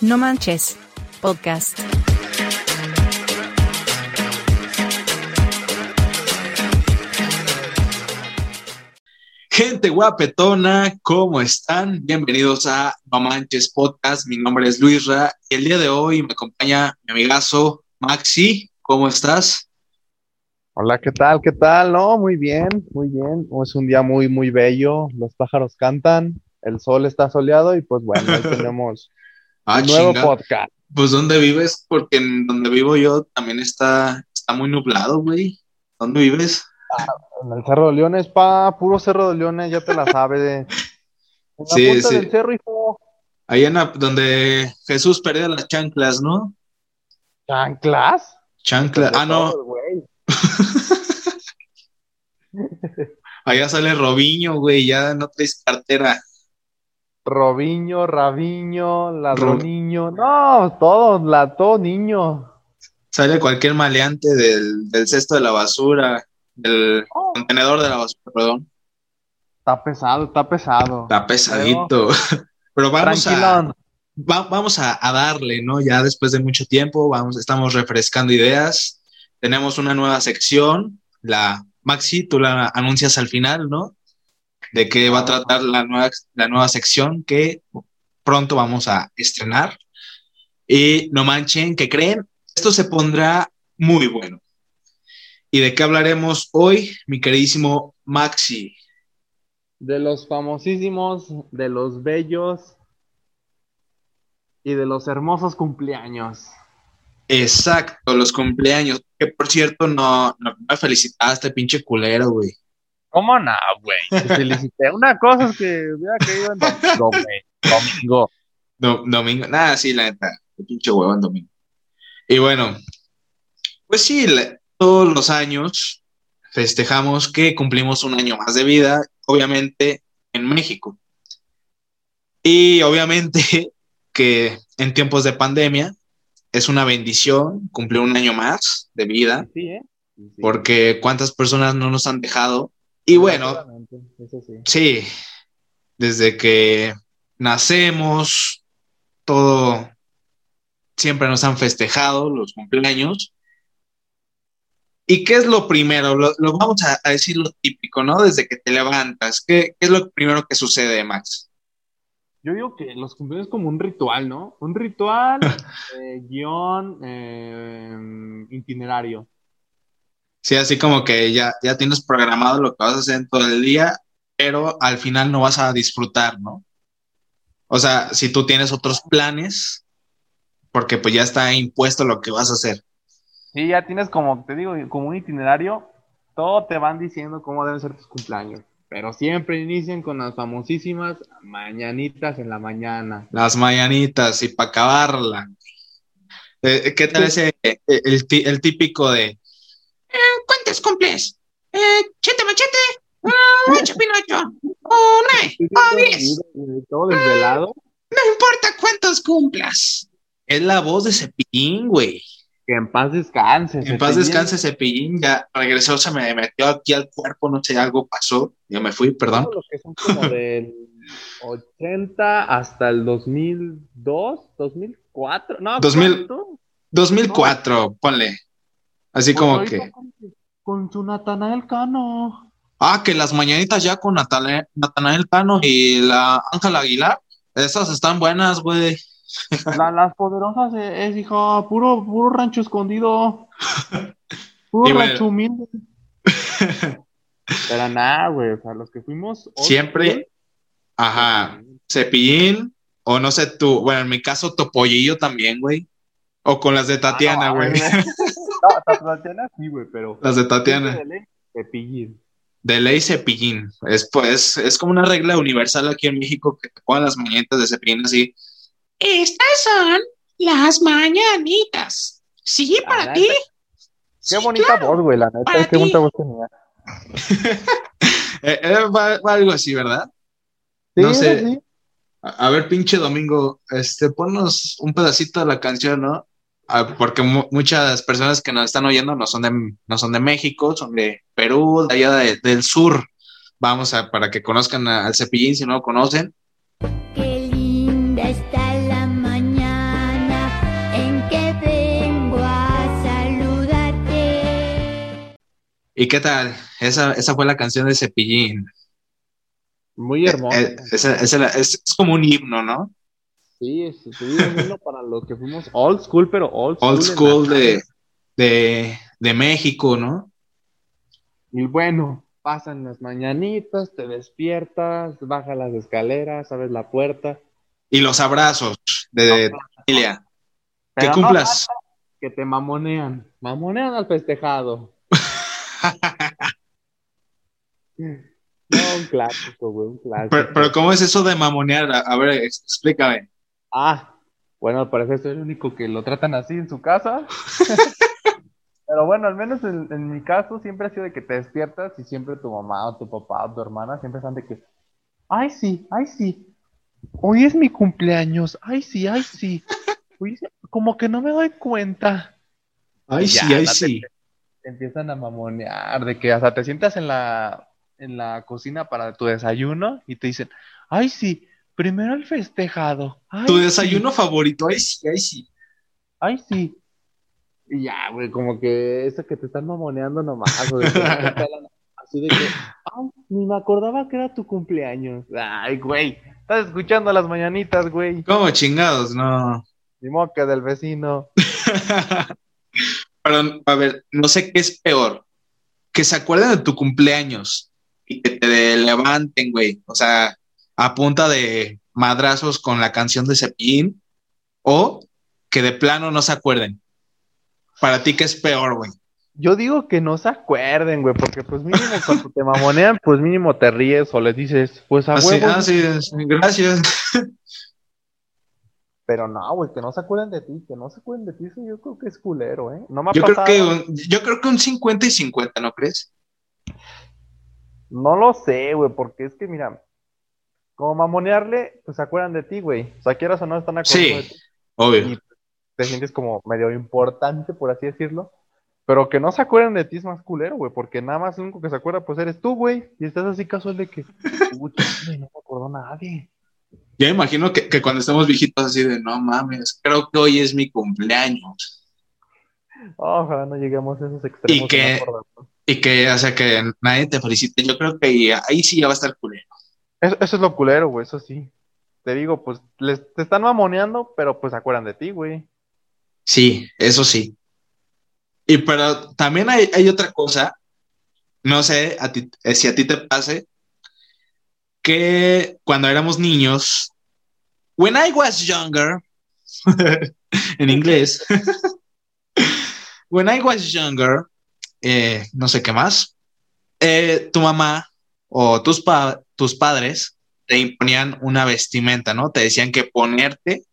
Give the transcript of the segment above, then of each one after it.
No Manches, podcast. Gente guapetona, ¿cómo están? Bienvenidos a No Manches Podcast. Mi nombre es Luisra y el día de hoy me acompaña mi amigazo Maxi. ¿Cómo estás? Hola, ¿qué tal? ¿Qué tal? No, muy bien, muy bien. Es un día muy, muy bello. Los pájaros cantan, el sol está soleado y pues bueno, ahí tenemos Ah, nuevo chinga. podcast. Pues ¿dónde vives? Porque en donde vivo yo también está, está muy nublado, güey. ¿Dónde vives? En el Cerro de Leones, pa, puro Cerro de Leones, ya te la sabes. De... En la Sí, punta sí. del cerro, hijo. Ahí en la- donde Jesús perdió las chanclas, ¿no? ¿Chanclas? Chanclas. Ah, no. Allá sale Robiño, güey. Ya no traes cartera. Robiño, Rabiño, ladroniño. No, todo, la, todo niño. Sale cualquier maleante del, del cesto de la basura, del Oh, contenedor de la basura, perdón. está pesado, está pesado. Está pesadito. Pero vamos a, va- vamos a, a darle, ¿no? Ya después de mucho tiempo, vamos, estamos refrescando ideas. Tenemos una nueva sección, la Maxi, tú la anuncias al final, ¿no? De qué va a tratar la nueva, la nueva sección que pronto vamos a estrenar. Y no manchen, ¿qué creen? Esto se pondrá muy bueno. ¿Y de qué hablaremos hoy, mi queridísimo Maxi? De los famosísimos, de los bellos y de los hermosos cumpleaños. Exacto, los cumpleaños. Que por cierto, no, no me felicitaste, pinche culero, güey. ¿Cómo no, güey? Te felicité. Una cosa es que hubiera querido en domingo, güey. Domingo. Do- domingo, nada, sí, la neta, el pinche huevo en domingo. Y bueno, pues sí, la- todos los años festejamos que cumplimos un año más de vida, obviamente en México. Y obviamente que en tiempos de pandemia es una bendición cumplir un año más de vida, Sí, ¿eh? Sí. porque cuántas personas no nos han dejado. Y bueno, Eso sí. Sí, desde que nacemos, todo, siempre nos han festejado los cumpleaños. ¿Y qué es lo primero? Lo, lo vamos a, a decir lo típico, ¿no? Desde que te levantas, ¿qué, qué es lo primero que sucede, Max? Yo digo que los cumpleaños es como un ritual, ¿no? Un ritual, eh, guion, eh, itinerario. Sí, así como que ya, ya tienes programado lo que vas a hacer en todo el día, pero al final no vas a disfrutar, ¿no? O sea, si tú tienes otros planes, porque pues ya está impuesto lo que vas a hacer. Sí, ya tienes como, te digo, como un itinerario, todo te van diciendo cómo deben ser tus cumpleaños, pero siempre inician con las famosísimas mañanitas en la mañana. Las mañanitas y para acabarla. Eh, ¿Qué tal ese, eh, el, el típico de eh, ¿cuántos cumples? Eh, chete machete, ah, ocho pinocho, o nueve, o diez, Todo desvelado, no importa cuántos cumplas. Es la voz de Cepillín, güey. que en paz descanse. En paz descanse Cepillín, ya regresó, se me metió aquí al cuerpo, no sé, algo pasó, yo me fui, perdón. Todos los que son como del 80 hasta el 2002, 2004, no, 2000. ¿cuánto? 2004, ponle. Así como Pues que... ahorita Con, con su Natanael Cano. Ah, que las mañanitas ya con Natale- Natanael Cano y la Ángela Aguilar, esas están buenas, güey. La- las poderosas es, es, hija, puro, puro rancho escondido. Puro Y bueno. rancho humilde. Pero nada, güey, o sea, los que fuimos. Siempre, ajá, cepillín, o no sé tú, bueno, en mi caso Topollillo también, güey. O con las de Tatiana, Ah, no, No, Tatiana sí, güey, pero. Las de Tatiana. De ley, Cepillín. De ley cepillín. Es, pues, es como una regla universal aquí en México que te pongan las mañanitas de cepillín así. Estas son las mañanitas. Sí, para ti. Sí, Qué bonita voz, güey, la neta, Para qué bonita voz tenía. Eh, eh, va- va algo así, ¿verdad? Sí, No sé. sí. A, a ver, pinche Domingo, este, ponnos un pedacito de la canción, ¿no? Ah, porque muchas personas que nos están oyendo no son de, no son de México, son de Perú, de allá del sur. Vamos a, para que conozcan al cepillín si no lo conocen. Qué linda está la mañana en que vengo a saludarte. ¿Y qué tal? Esa, esa fue la canción de cepillín. Muy eh, hermosa. Eh, es, es, es, es como un himno, ¿no? Sí, es, uno para los que fuimos old school, pero old school. Old de, de, de México, ¿no? Y bueno, pasan las mañanitas, te despiertas, bajas las escaleras, abres la puerta. Y los abrazos de tu familia. Que no cumplas. que te mamonean. Mamonean al festejado. No, un clásico, güey, un clásico. Pero, pero ¿cómo es eso de mamonear? A, ver, ex- explícame. Ah, bueno, al parecer soy el único que lo tratan así en su casa. Pero bueno, al menos en, en mi caso siempre ha sido de que te despiertas y siempre tu mamá o tu papá o tu hermana siempre están de que, ay sí, ay sí, hoy es mi cumpleaños, ay sí, ay sí, Hoy como que no me doy cuenta. Ay, Ya, sí, ay, sí. Te empiezan a mamonear, de que hasta te sientas en la, en la cocina para tu desayuno y te dicen, ay sí, primero el festejado. ay, Tu sí". desayuno favorito, ay, sí, ay, sí. Ay, sí. Y ya, güey, como que eso que te están mamoneando nomás, güey. Así de que, ay, ni me acordaba que era tu cumpleaños. Ay, güey, estás escuchando las mañanitas, güey. ¿Cómo chingados? No. Ni que del vecino. Pero, a ver, no sé qué es peor. Que se acuerden de tu cumpleaños y que te levanten, güey. O sea, a punta de madrazos con la canción de Cepillín. O que de plano no se acuerden. Para ti, ¿qué es peor, güey? Yo digo que no se acuerden, güey, porque pues mínimo cuando te mamonean, pues mínimo te ríes o les dices, pues a Así, huevo. ah, sí, gracias. Pero no, güey, que no se acuerden de ti, que no se acuerden de ti, eso yo creo que es culero, ¿eh? No me ha Yo creo, que un, yo creo que un 50 y 50, ¿no crees? No lo sé, güey, porque es que, mira, como mamonearle, pues se acuerdan de ti, güey. O sea, quieras o no, están acordando de Sí, ti. obvio. Y te sientes como medio importante, por así decirlo. Pero que no se acuerden de ti es más culero, güey, porque nada más el único que se acuerda, pues eres tú, güey. Y estás así casual de que, uy, no me acordó nadie. Yo me imagino que, que cuando estemos viejitos así de, no mames, creo que hoy es mi cumpleaños. Ojalá no lleguemos a esos extremos. Y que- de. Y que, o sea, que nadie te felicite. Yo creo que ahí sí ya va a estar culero. Eso, eso es lo culero, güey, eso sí. Te digo, pues, les, te están mamoneando, pero pues acuerdan de ti, güey. Sí, eso sí. Y pero también hay, hay otra cosa, no sé a ti, eh, si a ti te pase, que cuando éramos niños, when I was younger, en inglés, when I was younger, eh, no sé qué más, eh, tu mamá o tus, pa- tus padres te imponían una vestimenta, ¿no? Te decían que ponerte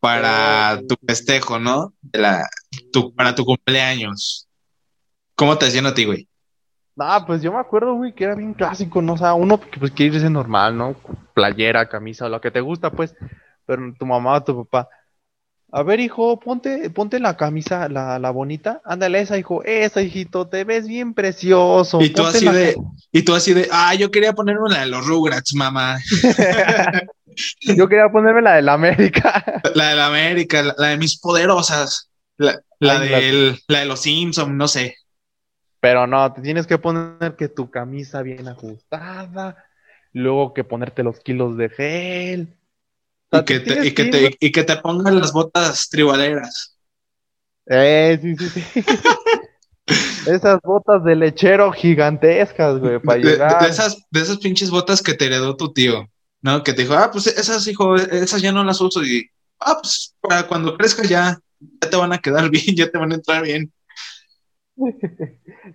para tu festejo, ¿no? De la, tu, para tu cumpleaños. ¿Cómo te decían a ti, güey? Ah, pues yo me acuerdo, güey, que era bien clásico, ¿no? O sea, uno que pues quiere irse normal, ¿no? Playera, camisa, lo que te gusta, pues. Pero tu mamá o tu papá. A ver, hijo, ponte, ponte la camisa, la, la bonita. Ándale, esa, hijo. Esa, hijito, te ves bien precioso. Y tú Ponte así la- de, y tú así de, ah, yo quería ponerme la de los Rugrats, mamá. Yo quería ponerme la de la América. La de la América, la, la de mis poderosas, la, la, Ay, la- del- la de los Simpsons, no sé. Pero no, te tienes que poner que tu camisa bien ajustada. Luego que ponerte los kilos de gel. Y que, te, y, que te, y que te pongan las botas tribaleras. Eh, sí, sí, sí. Esas botas de lechero gigantescas, güey, para De, llegar. de esas, de esas pinches botas que te heredó tu tío, ¿no? Que te dijo, ah, pues esas, hijo, esas ya no las uso. Y, ah, pues para cuando crezcas ya, ya te van a quedar bien, ya te van a entrar bien.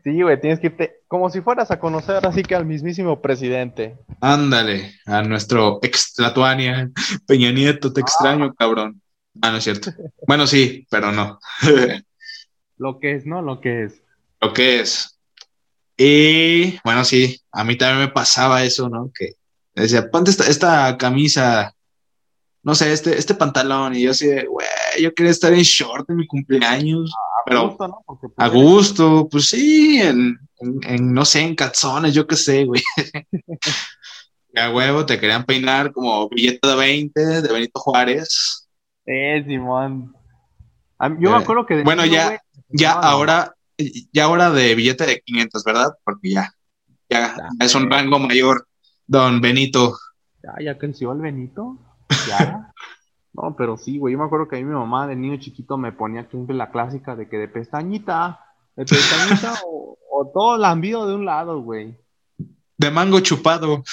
Sí, güey, tienes que irte como si fueras a conocer así que al mismísimo presidente. Ándale, a nuestro ex Tlatuania, Peña Nieto, te Ah. extraño, cabrón. Ah, no es cierto. Bueno, sí, pero no. Lo que es, ¿no? Lo que es. Lo que es. Y bueno, sí, a mí también me pasaba eso, ¿no? Que decía, ponte esta, esta camisa, no sé, este, este pantalón. Y yo así de, güey, yo quería estar en short en mi cumpleaños. A Pero- gusto, ¿no? Porque, pues, A gusto, pues sí, en, en- en, no sé, en calzones, yo qué sé, güey. A huevo te querían peinar como billete de 20 de Benito Juárez. Eh, Simón. Yo Eh, me acuerdo que de bueno, niño, ya- Ya no. ahora, ya ahora de billete de 500, ¿verdad? Porque ya, ya, Ya. es un rango mayor, don Benito. Ya, ya creció el Benito. Ya. No, pero sí, güey. Yo me acuerdo que a mí mi mamá de niño chiquito me ponía siempre la clásica de que de pestañita, de pestañita o, o todo lambido de un lado, güey. De mango chupado.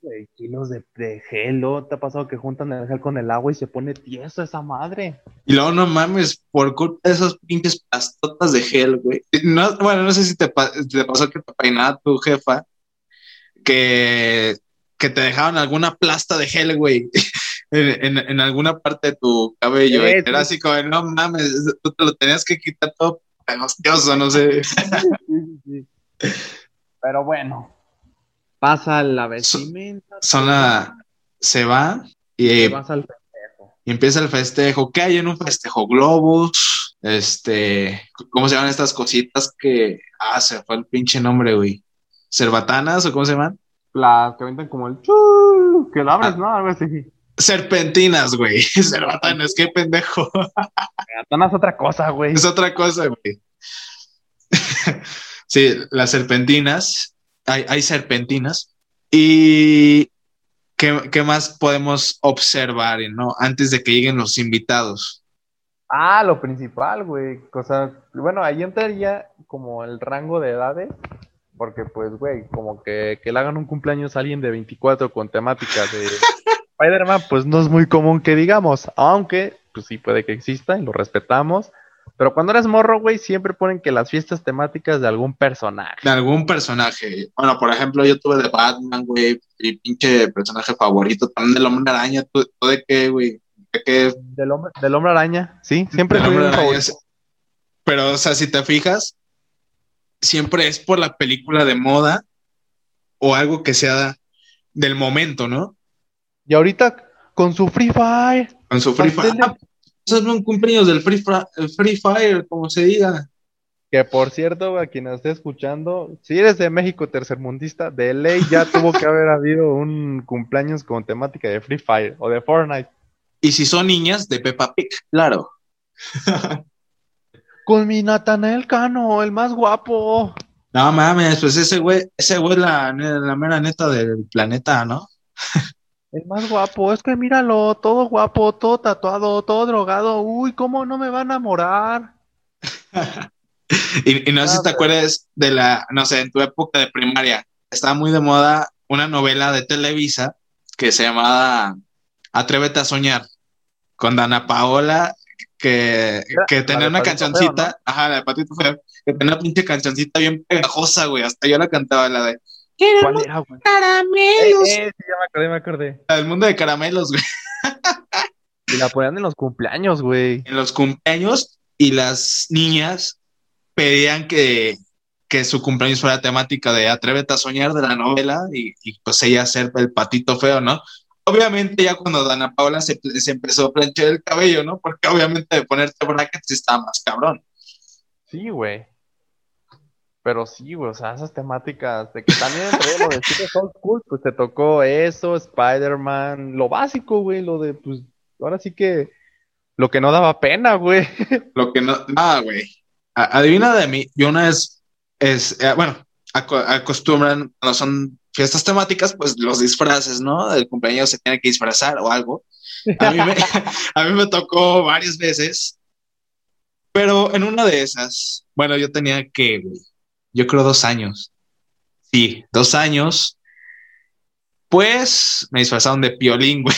Güey, kilos de, de gel, ¿no? ¿Te ha pasado que juntan el gel con el agua y se pone tieso esa madre? Y luego no mames, por culpa de esos pinches pastotas de gel, güey. No, bueno, no sé si te, te pasó que te peinaba tu jefa, que, que te dejaban alguna plasta de gel, güey, en, en- en alguna parte de tu cabello. Sí, sí. Era así como, no mames, tú te lo tenías que quitar todo pegostioso, no sé. Pero bueno, pasa la vestimenta. Son la... Se va y, vas al festejo. y empieza el festejo. ¿Qué hay en un festejo? Globos, este, ¿cómo se llaman estas cositas que, ah, se fue el pinche nombre, güey? ¿Cerbatanas o cómo se llaman? Las que aventan como el chu, que lo abres, Ah. ¿no? Algo así. Serpentinas, güey. Cerbatanas, qué pendejo. Gatana es otra cosa, güey. Es otra cosa, güey. sí, las serpentinas. Hay, hay serpentinas. Y ¿qué, qué más podemos observar, no? Antes de que lleguen los invitados. Ah, lo principal, güey. O sea, bueno, ahí entraría como el rango de edades. Porque, pues, güey, como que, que le hagan un cumpleaños a alguien de 24 con temática de Spider-Man, pues no es muy común que digamos. Aunque, pues sí puede que exista y lo respetamos. Pero cuando eres morro, güey, siempre ponen que las fiestas temáticas de algún personaje. De algún personaje. Bueno, por ejemplo, yo tuve de Batman, güey. Mi pinche personaje favorito. También del Hombre Araña. ¿Tú, tú de qué, güey? ¿De qué? Del hombre, del hombre araña, sí, siempre Hombre mi favorito. Pero, o sea, si te fijas, siempre es por la película de moda o algo que sea del momento, ¿no? Y ahorita con su Free Fire. Con su Free Fire. Ah, esos son cumpleaños del Free, Free Fire, como se diga. Que por cierto, a quien nos esté escuchando, si eres de México tercermundista, de ley ya tuvo que haber habido un cumpleaños con temática de Free Fire o de Fortnite. Y si son niñas, de Peppa Pig, claro. Con mi Natanael Cano, el más guapo. No mames, pues ese güey, ese güey es la, la mera neta del planeta, ¿no? El más guapo, es que míralo, todo guapo, todo tatuado, todo drogado. Uy, ¿cómo no me va a enamorar? Y, y no sé si te Ah, acuerdas de la, no sé, en tu época de primaria, estaba muy de moda una novela de Televisa que se llamaba Atrévete a soñar, con Dana Paola, que, que tenía una cancioncita, Feo, ajá, la de Patito Feo, que tenía una pinche cancioncita bien pegajosa, güey, hasta yo la cantaba, la de ¿Cuál era, güey? Eh, Caramelos, eh, sí, ya me acordé, me acordé. la del mundo de caramelos, güey, Y la ponían en los cumpleaños, güey. en los cumpleaños, y las niñas pedían que, que su cumpleaños fuera temática de Atrévete a soñar de la novela y, y, pues ella ser el patito feo, ¿no? Obviamente ya cuando Dana Paula se, se empezó a planchar el cabello, ¿no? Porque obviamente de ponerte brackets estaba más cabrón. Sí, güey. Pero sí, güey, o sea, esas temáticas de que también entre lo de old school, pues te tocó eso, Spider-Man, lo básico, güey, lo de, pues, ahora sí que lo que no daba pena, güey. Lo que no, nada, güey. Adivina de mí, yo una vez, es, eh, bueno, aco- acostumbran, cuando son fiestas temáticas, pues los disfraces, ¿no? El cumpleaños se tiene que disfrazar o algo. A mí me, a mí me tocó varias veces, pero en una de esas, bueno, yo tenía que, yo creo dos años. Sí, dos años. Pues me disfrazaron de piolín, güey,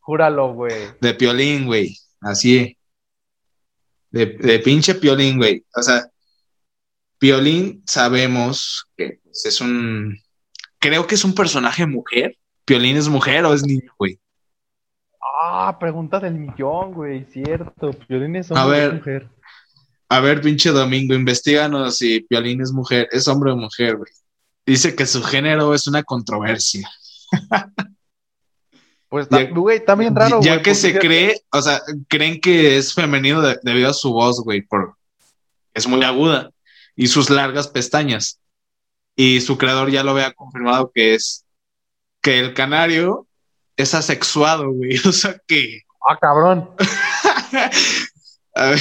Júralo, güey. de piolín, güey, así. De, de pinche piolín, güey. O sea, piolín sabemos que pues, es un, creo que es un personaje mujer. Piolín es mujer o es niño, güey. Ah, pregunta del millón, güey, cierto. Violín es A hombre o mujer. A ver, pinche Domingo, investiganos si Piolín es mujer, es hombre o mujer, güey. Dice que su género es una controversia. Pues, Ya- güey, bien raro, ya güey, que porque se cree, o sea, creen que es femenino de- debido a su voz, güey, por es muy aguda y sus largas pestañas. Y su creador ya lo había confirmado que es que el canario es asexuado, güey. O sea que Ah, cabrón. A ver,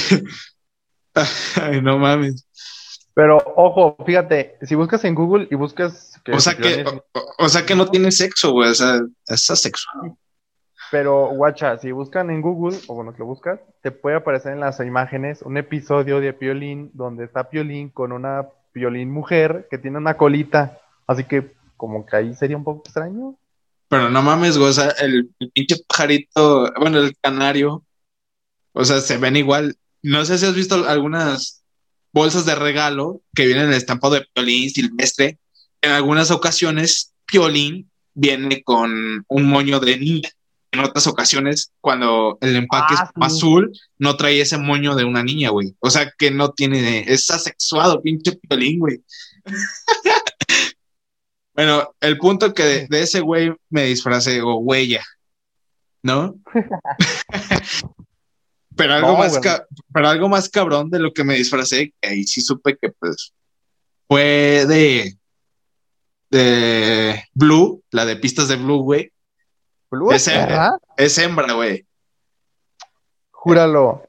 Ay, no mames. Pero ojo, fíjate, si buscas en Google y buscas... O sea que, o sea que no tiene sexo, güey. O sea, es asexual. Pero, guacha, si buscan en Google, o bueno, que lo buscas, te puede aparecer en las imágenes un episodio de Piolín donde está Piolín con una Piolín mujer que tiene una colita. Así que, como que ahí sería un poco extraño. Pero no mames, güey. O sea, el, el pinche pajarito, bueno, el canario. O sea, se ven igual. No sé si has visto algunas bolsas de regalo que vienen en el estampado de Piolín silvestre. En algunas ocasiones, Piolín viene con un moño de niña. En otras ocasiones, cuando el empaque Ah, es sí. azul, no trae ese moño de una niña, güey. O sea que no tiene, es asexuado, pinche Piolín, güey. bueno, el punto que de, de ese güey me disfracé, o huella, ¿no? pero algo No, más pero algo más cabrón de lo que me disfracé, que ahí sí supe que pues fue de de Blue, la de pistas de Blue, güey. Blue Ese- ¿verdad? Es hembra, güey. Júralo.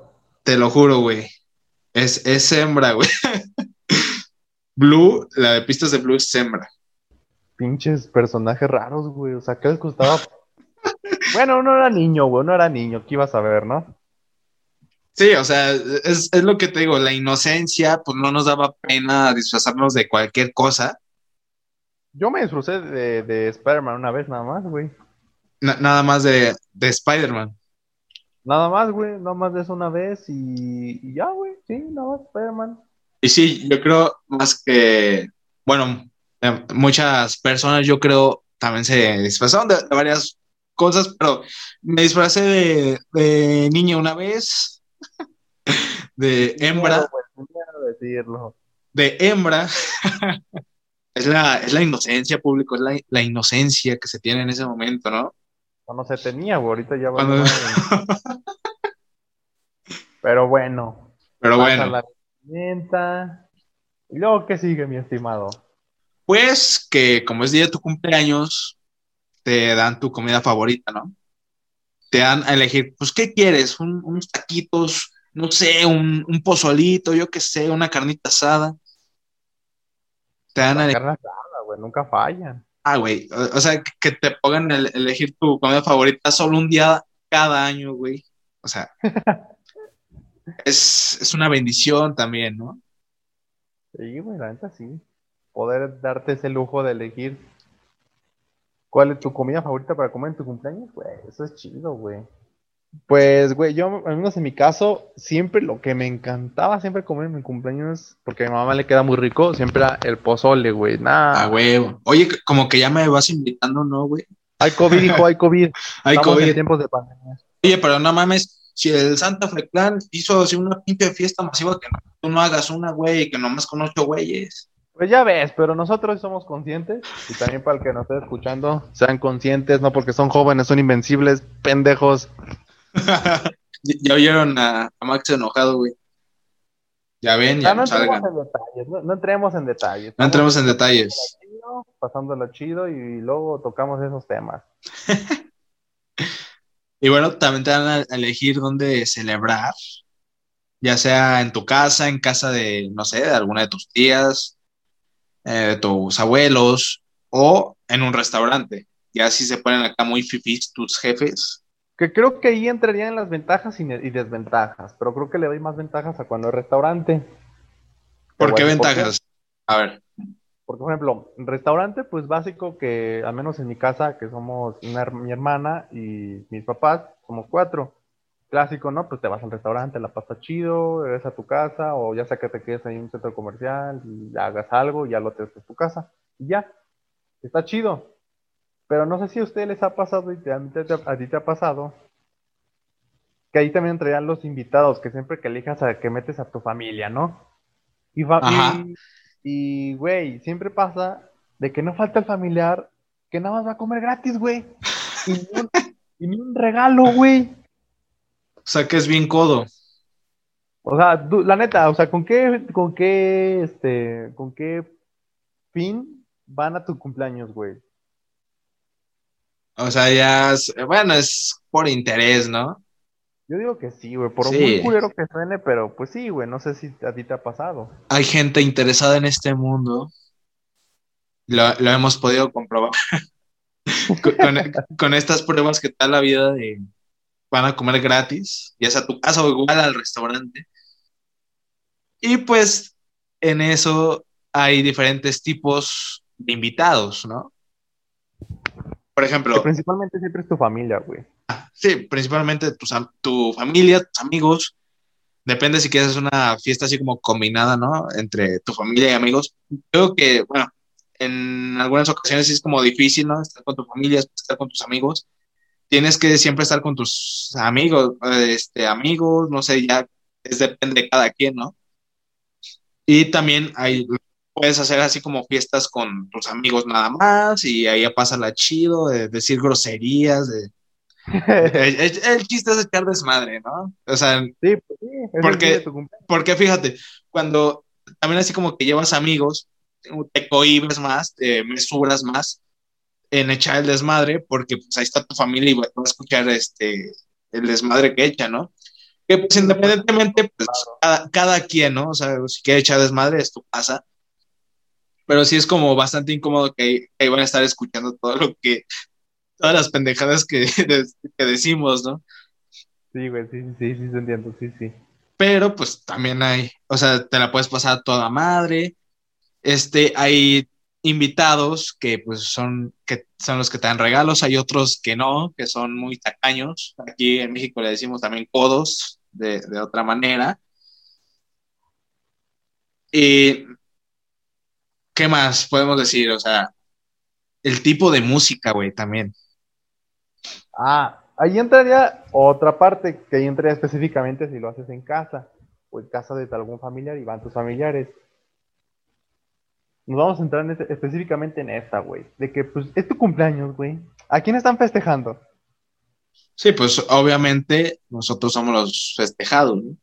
Te lo juro, güey. Es, es hembra, güey. Blue, la de pistas de Blue es hembra. Pinches personajes raros, güey. O sea, ¿qué les gustaba? bueno, uno era niño, güey. Uno era niño. ¿Qué ibas a ver, no? Sí, o sea, es, es lo que te digo, la inocencia, pues no nos daba pena disfrazarnos de cualquier cosa. Yo me disfruté de, de Spider-Man una vez nada más, güey. Na- nada más de, de Spider-Man. Nada más, güey. Nada más de eso una vez y, y ya, güey. Sí, nada más Spider-Man. Y sí, yo creo más que, bueno, eh, muchas personas yo creo también se disfrazaron de, de varias cosas, pero me disfracé de, de niña una vez, de hembra, miedo decirlo. de hembra. Es la, es la inocencia, público, es la, la inocencia que se tiene en ese momento, ¿no? Cuando se tenía, güey. Ahorita ya va. Pero bueno. Pero bueno, la vestimenta. ¿Y luego qué sigue, mi estimado? pues que como es día de tu cumpleaños, te dan tu comida favorita, ¿no? Te dan a elegir, pues, ¿qué quieres? Un- unos taquitos, no sé, un, un pozolito, yo qué sé, una carnita asada. Te dan a La elegir, carne asada, güey. Nunca fallan. Ah, güey, o, o sea, que, te pongan a elegir tu comida favorita solo un día cada año, güey. O sea, es, es una bendición también, ¿no? Sí, güey, la neta sí. Poder darte ese lujo de elegir cuál es tu comida favorita para comer en tu cumpleaños, güey, eso es chido, güey. Pues, güey, yo, al menos en mi caso, siempre lo que me encantaba siempre comer en mi cumpleaños, porque a mi mamá le queda muy rico, siempre era el pozole, güey. Nah, Ah, güey. Oye, como que ya me vas invitando, ¿no, güey? hay COVID, hijo, hay COVID. Hay Estamos en COVID. tiempos de pandemia. Oye, pero no mames, si el Santa Fe Clan hizo así una pinche fiesta masiva, que no, tú no hagas una, güey, que nomás con ocho güeyes. Pues ya ves, pero nosotros somos conscientes, y también para el que nos esté escuchando, sean conscientes, no porque son jóvenes, son invencibles, pendejos. Ya, oyeron a, a Max enojado, güey. Ya ven, ya no no salgan. entremos en detalles, no, no entremos en detalles. No entremos en detalles. chido, pasándola chido y luego tocamos esos temas. Y bueno, también te dan a a elegir dónde celebrar, ya sea en tu casa, en casa de, no sé, de alguna de tus tías, eh, de tus abuelos, o en un restaurante. Ya si se ponen acá muy fifís tus jefes. Que creo que ahí entrarían las ventajas y, y desventajas, pero creo que le doy más ventajas a cuando es restaurante. ¿Por qué ventajas? A ver. Porque, por ejemplo, en restaurante, pues básico que, al menos en mi casa, que somos una mi hermana y mis papás, somos cuatro. Clásico, ¿no? Pues te vas al restaurante, la pasa chido, regresas a tu casa, o ya sea que te quedes ahí en un centro comercial y hagas algo, ya lo traes a tu casa, y ya. Está chido. Pero no sé si a ustedes les ha pasado y te- a, ti te- a ti te ha pasado que ahí también entrarían los invitados, que siempre que elijas a que metes a tu familia, ¿no? Y, y, güey, siempre pasa de que no falta el familiar que nada más va a comer gratis, güey. Y y ni un regalo, güey. O sea, que es bien codo. O sea, tú- la neta, o sea, ¿con qué, con qué, este, con qué fin van a tu cumpleaños, güey? O sea, ya, es- bueno, es por interés, ¿no? Yo digo que sí, güey, por Sí. muy culero que suene, pero pues sí, güey, no sé si a ti te ha pasado. Hay gente interesada en este mundo. Lo, lo hemos podido comprobar. con, con- con estas pruebas que tal la vida de van a comer gratis, ya sea a tu casa o igual al restaurante. Y pues en eso hay diferentes tipos de invitados, ¿no? Por Que ejemplo, principalmente siempre es tu familia, güey. sí, principalmente tus am- tu familia, tus amigos. Depende si quieres una fiesta así como combinada, ¿no? Entre tu familia y amigos. Creo que, bueno, en algunas ocasiones es como difícil, ¿no? Estar con tu familia, estar con tus amigos. Tienes que siempre estar con tus amigos, este, amigos, no sé, ya es depende de cada quien, ¿no? Y también hay, puedes hacer así como fiestas con tus amigos nada más y ahí pasa la chido, de decir groserías, de... El, el- el chiste es echar desmadre, ¿no? O sea, Sí, pues sí, Porque- porque fíjate, cuando también así como que llevas amigos, te cohibes más, te mesuras más en echar el desmadre, porque pues ahí está tu familia y va va a escuchar este el desmadre que echa, ¿no? Que pues independientemente, pues cada, cada quien, ¿no? O sea, si quiere echar desmadre es tu casa. Pero sí es como bastante incómodo que, ahí- van a estar escuchando todo lo que, todas las pendejadas que, que decimos, ¿no? Sí, güey, sí, sí, sí, sí, te entiendo, sí, sí. pero pues también hay, o sea, te la puedes pasar a toda madre. Este, hay invitados que pues son, que son los que te dan regalos, hay otros que no, que son muy tacaños. Aquí en México le decimos también codos, de, de otra manera. Y, ¿qué más podemos decir? O sea, el tipo de música, güey, también. Ah, ahí entraría otra parte, que ahí entraría específicamente si lo haces en casa, o en casa de algún familiar y van tus familiares. Nos vamos a entrar en específicamente en esta, güey. De que, pues, es tu cumpleaños, güey. ¿A quién están festejando? Sí, pues obviamente nosotros somos los festejados, ¿no?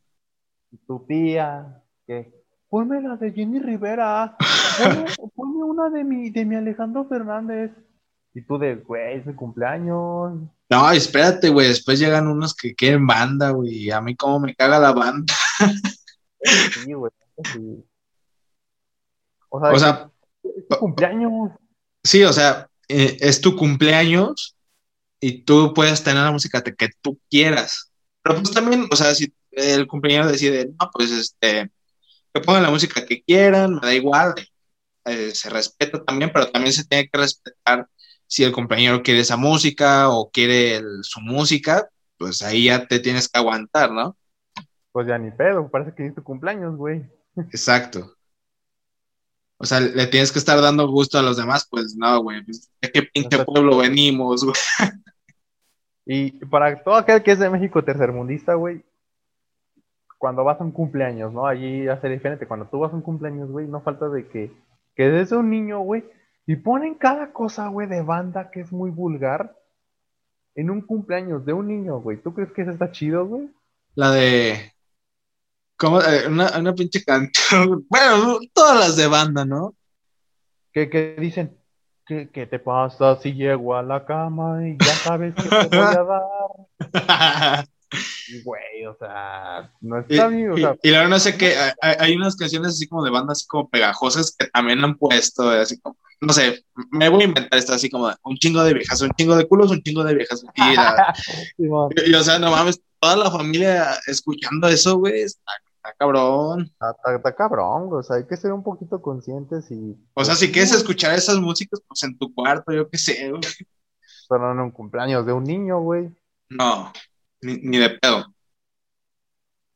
Tu tía, que, ponme la de Jenny Rivera, ponme, ponme una de mi, de mi Alejandro Fernández. Y tú de, güey, es mi cumpleaños. No, espérate, güey. Después llegan unos que quieren banda, güey. y A mí como me caga la banda. Sí, güey, sí. O sea, O sea, es tu cumpleaños. sí, o sea, eh, es tu cumpleaños y tú puedes tener la música que tú quieras. Pero pues también, o sea, si el cumpleaños decide, no, pues este, que pongan la música que quieran, me da igual. eh, se respeta también, pero también se tiene que respetar si el compañero quiere esa música o quiere el- su música, pues ahí ya te tienes que aguantar, ¿no? Pues ya ni pedo, parece que es tu cumpleaños, güey. Exacto. O sea, le tienes que estar dando gusto a los demás, pues no, güey. pues, ¿De qué pinche Exacto. pueblo venimos, güey? Y para todo aquel que es de México tercermundista, güey, cuando vas a un cumpleaños, ¿no? Allí hace diferente. Cuando tú vas a un cumpleaños, güey, no falta de que, que desde un niño, güey, y ponen cada cosa, güey, de banda que es muy vulgar en un cumpleaños de un niño, güey. ¿Tú crees que eso está chido, güey? La de. ¿Cómo? Eh, una, una pinche canción. Bueno, todas las de banda, ¿no? Que, que dicen, ¿qué, qué te pasa si llego a la cama y ya sabes que te voy a dar? Y, Güey, o sea, no Y, está bien, o sea, y- y luego no sé qué, hay, unas canciones así como de bandas así como pegajosas que también han puesto, eh, así como, no sé, me voy a inventar esta así como un chingo de viejas, un chingo de culos, un chingo de viejas. Y, la- y- y, o sea, no mames, toda la familia escuchando eso, güey, está, está cabrón. está, está- cabrón, güey, o sea, hay que ser un poquito conscientes y... O sea, si quieres escuchar esas músicas, pues en tu cuarto, yo qué sé, güey. Pero en un cumpleaños de un niño, güey. No, ni, ni de pedo.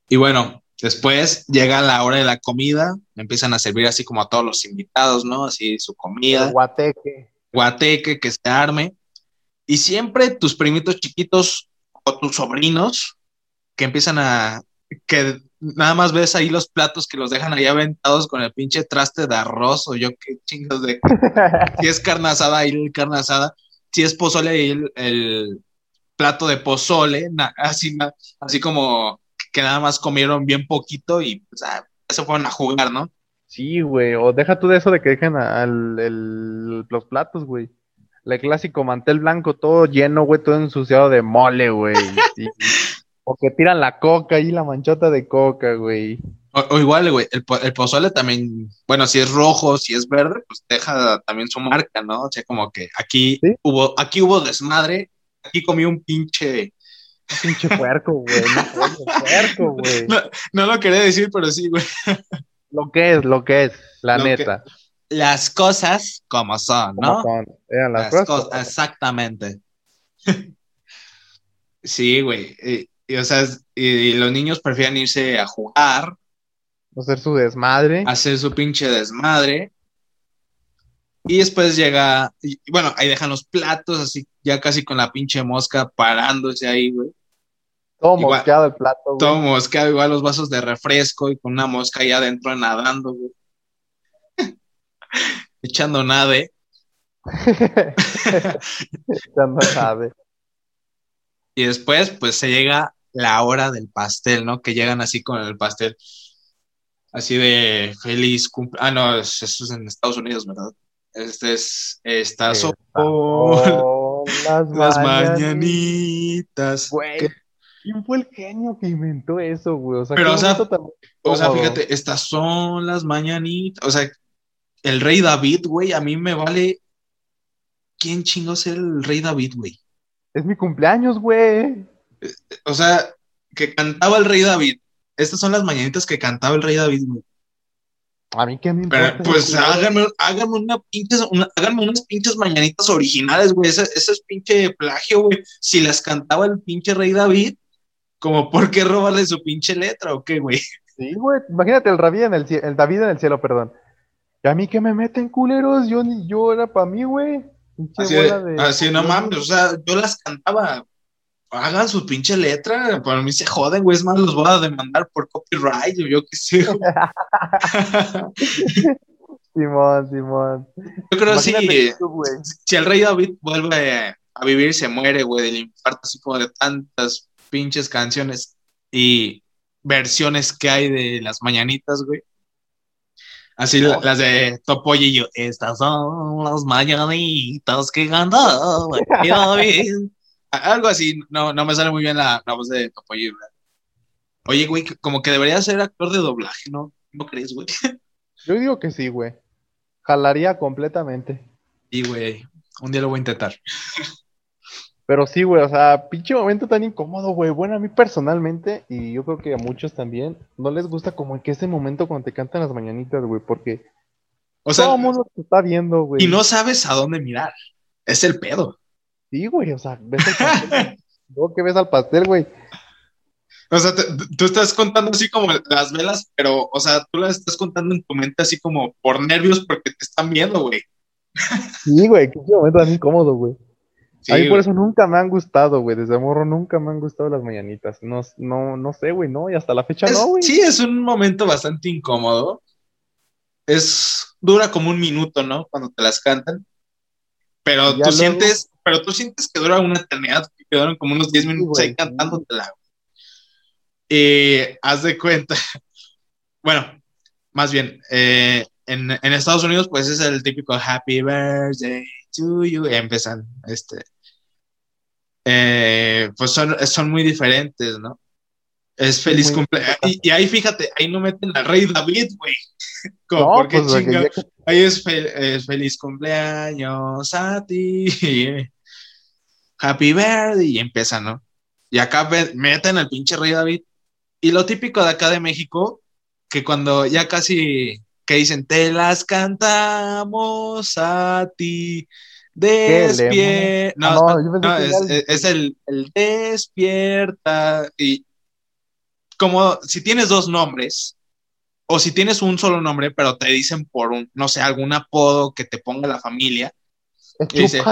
Y bueno, después llega la hora de la comida, empiezan a servir así como a todos los invitados, ¿no? Así su comida, El guateque. guateque, que se arme. Y siempre tus primitos chiquitos o tus sobrinos que empiezan a... que nada más ves ahí los platos que los dejan ahí aventados con el pinche traste de arroz o yo qué chingos de si es carne asada, ahí el carne asada. Si es pozole, ahí el, el plato de pozole. así, así como que nada más comieron bien poquito y pues, ah, se fueron a jugar, ¿no? Sí, güey, o deja tú de eso de que dejan al, el- los platos, güey. El clásico mantel blanco todo lleno, güey, todo ensuciado de mole, güey. Sí, O que tiran la coca y la manchota de coca, güey. O, o igual, güey, el, el pozole también, bueno, si es rojo, si es verde, pues deja también su marca, ¿no? O sea, como que aquí Sí. hubo, aquí hubo desmadre, aquí comí un pinche, Pinche puerco, güey. Pinche puerco, güey. no, no lo quería decir, pero sí, güey. Lo que es, lo que es, la Lo que- neta. Las cosas como son, ¿Cómo ¿no? son? Eran las, Las cosas. exactamente. Sí, güey. Y, y, o sea, y, y los niños prefieren irse a jugar, Hacer su desmadre. hacer su pinche desmadre. Y después llega, y, bueno, ahí dejan los platos, así ya casi con la pinche mosca parándose ahí, güey. Todo igual- mosqueado el plato, güey. Todo mosqueado, igual los vasos de refresco y con una mosca ahí adentro nadando, güey. Echando nade. Ya no sabe. Y después, pues se llega la hora del pastel, ¿no? Que llegan así con el pastel, así de feliz cumpleaños. Ah, no, es- eso es en Estados Unidos, ¿verdad? Este es, estas son Oh, las, las mañanitas. Güey, Que- ¿quién fue el genio que inventó eso, güey? O sea, Pero, o sea, tan O sea, fíjate, estas son las mañanitas. O sea, el rey David, güey, a mí me vale. ¿Quién chingos es el rey David, güey? Es mi cumpleaños, güey. O sea, que cantaba el rey David. Estas son las mañanitas que cantaba el rey David, güey. A mí qué me Pero, importa. pues ese güey? háganme, háganme, una pinches, una- háganme unas pinches mañanitas originales, güey. Ese, ese es pinche plagio, güey. Si las cantaba el pinche rey David, como por qué robarle su pinche letra o qué, güey. Sí, güey. Imagínate el David en el cielo, el David en el cielo, perdón. Y a mí que me meten culeros, yo ni yo era para mí, güey. Así, de- de- así, no mames, o sea, yo las cantaba. Hagan su pinche letra, para mí se joden, güey. Es más, los voy a demandar por copyright, o yo qué sé. güey. Simón, Simón. Yo creo tú, güey. si el rey David vuelve a vivir, se muere, güey, del infarto, así como de tantas pinches canciones y versiones que hay de las mañanitas, güey. Así la- las de Topolla y yo, estas son las mañanitas que cantaba el rey David. Algo así, no, no me sale muy bien la, la voz de. ¿verdad? Oye, güey, como que debería ser actor de doblaje, ¿no? ¿No crees, güey? Yo digo que sí, güey. Jalaría completamente. Y, güey, un día lo voy a intentar. Pero sí, güey, o sea, pinche momento tan incómodo, güey. Bueno, a mí personalmente, y yo creo que a muchos también, no les gusta como que ese momento cuando te cantan las mañanitas, güey, porque O sea, todo el mundo te está viendo, güey. y no sabes a dónde mirar. Es el pedo. Sí, güey, o sea, ves el pastel. Luego que ves al pastel, güey. O sea, te- tú estás contando así como las velas, pero, o sea, tú las estás contando en tu mente así como por nervios porque te están viendo, güey. Sí, güey, qué momento tan incómodo, güey. Sí, a mí por eso nunca me han gustado, güey. Desde morro nunca me han gustado las mañanitas. No, no, no sé, güey, no. Y hasta la fecha Es- no, güey. sí, es un momento bastante incómodo. Es, dura como un minuto, ¿no? Cuando te las cantan. Pero tú luego- sientes, pero tú sientes que dura una eternidad, que duran como unos 10 minutos ahí cantándotela. Y haz de cuenta, bueno, más bien, eh, en, en Estados Unidos, pues es el típico Happy Birthday to you, y empiezan, este, eh, pues son, son muy diferentes, ¿no? Es feliz cumpleaños. Y, y ahí fíjate, ahí no meten al rey David, güey. No, ¿por qué pues, güey, que chinga? ya que- Ahí es, fe- es feliz cumpleaños a ti. Happy birthday. Y empieza, ¿no? Y acá meten al pinche rey David. Y lo típico de acá de México, que cuando ya casi que dicen, te las cantamos a ti. Despierta. Ah, No, no, pensé no, que es, el- es- el, el despierta. Y como si tienes dos nombres, o si tienes un solo nombre, pero te dicen por un, no sé, algún apodo que te ponga la familia. Dice-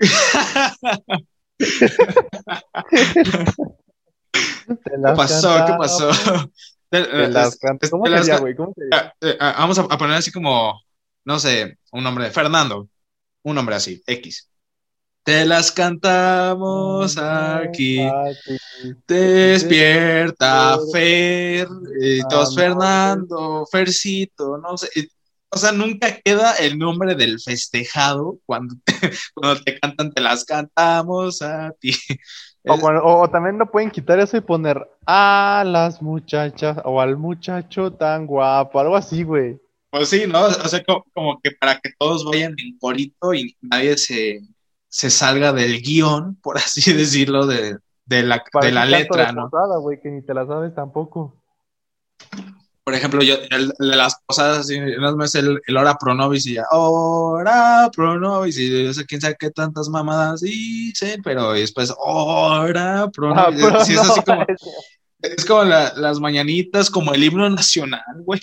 ¿Qué pasó? ¿Qué pasó? Eh, Vamos a, poner así como, no sé, un nombre, Fernando, un nombre así, X. Te las cantamos aquí. Ah, sí. Despierta, Fer, Ah, Fernando, Fercito, no sé. O sea, nunca queda el nombre del festejado cuando te, cuando te cantan, te las cantamos a ti. O, también lo pueden quitar eso y poner a las muchachas o al muchacho tan guapo, algo así, güey. Pues sí, ¿no? O sea, co- como, que para que todos vayan en corito y nadie se, se salga del guion, por así decirlo, de, de la, Para de la letra, ¿no? posada, güey, que ni te la sabes tampoco. Por ejemplo, yo, el, de las posadas, no es el, el hora pro nobis y ya, hora pro nobis, y yo sé quién sabe qué tantas mamadas dicen, pero después, hora pro Ah, nobis. Sí, es así como, es como la- las mañanitas, como el himno nacional, güey.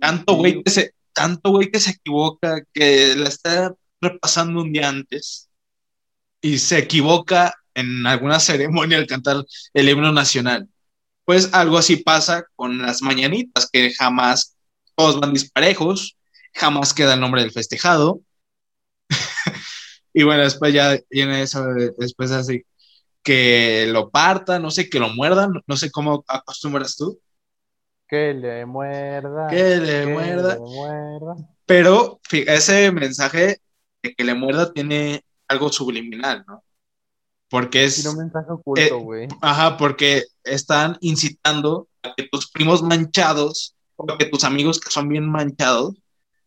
Tanto güey que se, tanto güey que se equivoca, que la está repasando un día antes y se equivoca en alguna ceremonia al cantar el himno nacional. Pues algo así pasa con las mañanitas, que jamás todos van disparejos, jamás queda el nombre del festejado. y bueno, después ya viene eso, de- después así, que lo partan, no sé, que lo muerdan, no sé cómo acostumbras tú, Que le muerda. que le que muerda. le muerda. Pero ese mensaje de que le muerda tiene algo subliminal, ¿no? Porque es, Tiene un mensaje oculto, Eh, güey. ajá, porque están incitando a que tus primos manchados, o que tus amigos que son bien manchados,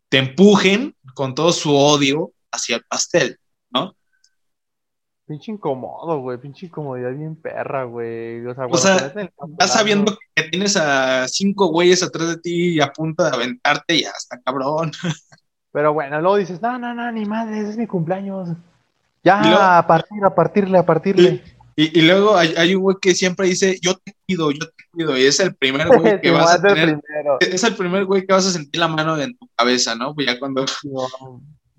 te empujen con todo su odio hacia el pastel, ¿no? Pinche incómodo, güey. Pinche incomodidad bien perra, güey. O sea, O sea, largo. sabiendo que tienes a cinco güeyes atrás de ti y a punto de aventarte, ya está cabrón. Pero bueno, luego dices, no, no, no, ni madre, ese es mi cumpleaños. Ya, luego- a partir, a partirle, a partirle. Y, y luego hay, hay un güey que siempre dice, yo te cuido, yo te cuido, y es el primer güey que vas a tener, es el primer güey que vas a sentir la mano en tu cabeza, ¿no? Pues ya cuando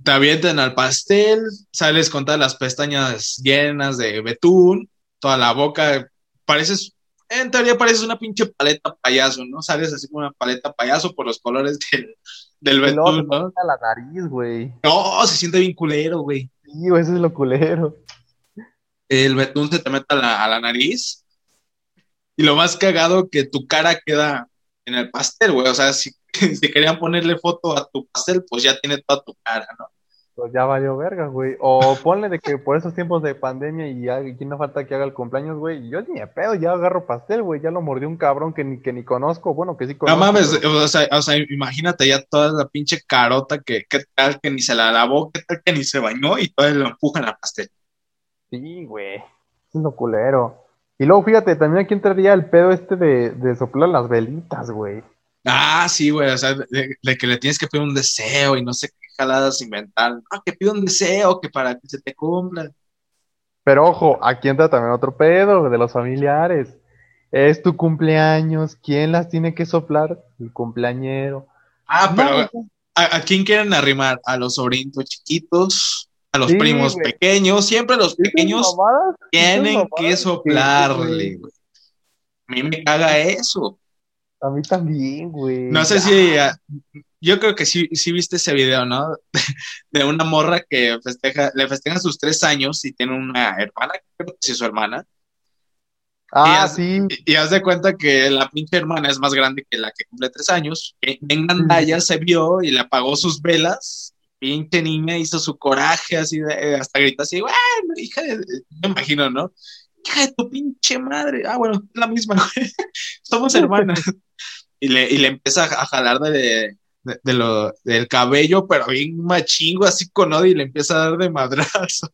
te avientan al pastel, sales con todas las pestañas llenas de betún, toda la boca, pareces, en teoría pareces una pinche paleta payaso, ¿no? Sales así como una paleta payaso por los colores del, del betún, ¿no? la nariz, güey. No, se siente bien culero, güey. Eso es lo culero. El betún se te mete a la, a la nariz y lo más cagado que tu cara queda en el pastel, güey. O sea, si, si querían ponerle foto a tu pastel, pues ya tiene toda tu cara, ¿no? Pues ya valió verga, güey. O ponle de que por esos tiempos de pandemia y ya, ¿quién no falta que haga el cumpleaños, güey? Yo ni de pedo, ya agarro pastel, güey. Ya lo mordió un cabrón que ni, que ni conozco. Bueno, que sí No conozco. mames, pero- o sea, o sea, imagínate ya toda la pinche carota que, qué tal que ni se la lavó, qué tal que ni se bañó y todavía lo empujan al pastel. Sí, güey. Es lo culero. Y luego, fíjate, también aquí entraría el pedo este de, de soplar las velitas, güey. Ah, sí, güey, o sea, de, de que le tienes que pedir un deseo y no sé qué jaladas inventar. Ah, que pida un deseo, que para que se te cumpla. Pero ojo, aquí entra también otro pedo de los familiares. Es tu cumpleaños, ¿quién las tiene que soplar? El cumpleañero. Ah, pero No, ¿a, a quién quieren arrimar? ¿A los sobrinitos chiquitos? ¿A los Sí, primos güey. pequeños? Siempre los pequeños tienen que soplarle, güey. A mí me caga eso. A mí también, güey. No sé si, ah, yo creo que sí, sí viste ese video, ¿no? De una morra que festeja, le festejan sus tres años y tiene una hermana, creo que sí es su hermana, Ah, y sí. y, y haz de cuenta que la pinche hermana es más grande que la que cumple tres años, en Gandaya se vio y le apagó sus velas, pinche niña hizo su coraje así, de, hasta gritó así, bueno, hija de, me imagino, ¿no? Hija de tu pinche madre, ah, bueno, es la misma, güey. somos hermanas. Y le, y le empieza a jalar de, de, de lo, del cabello, pero bien machingo, así con odio, y le empieza a dar de madrazos.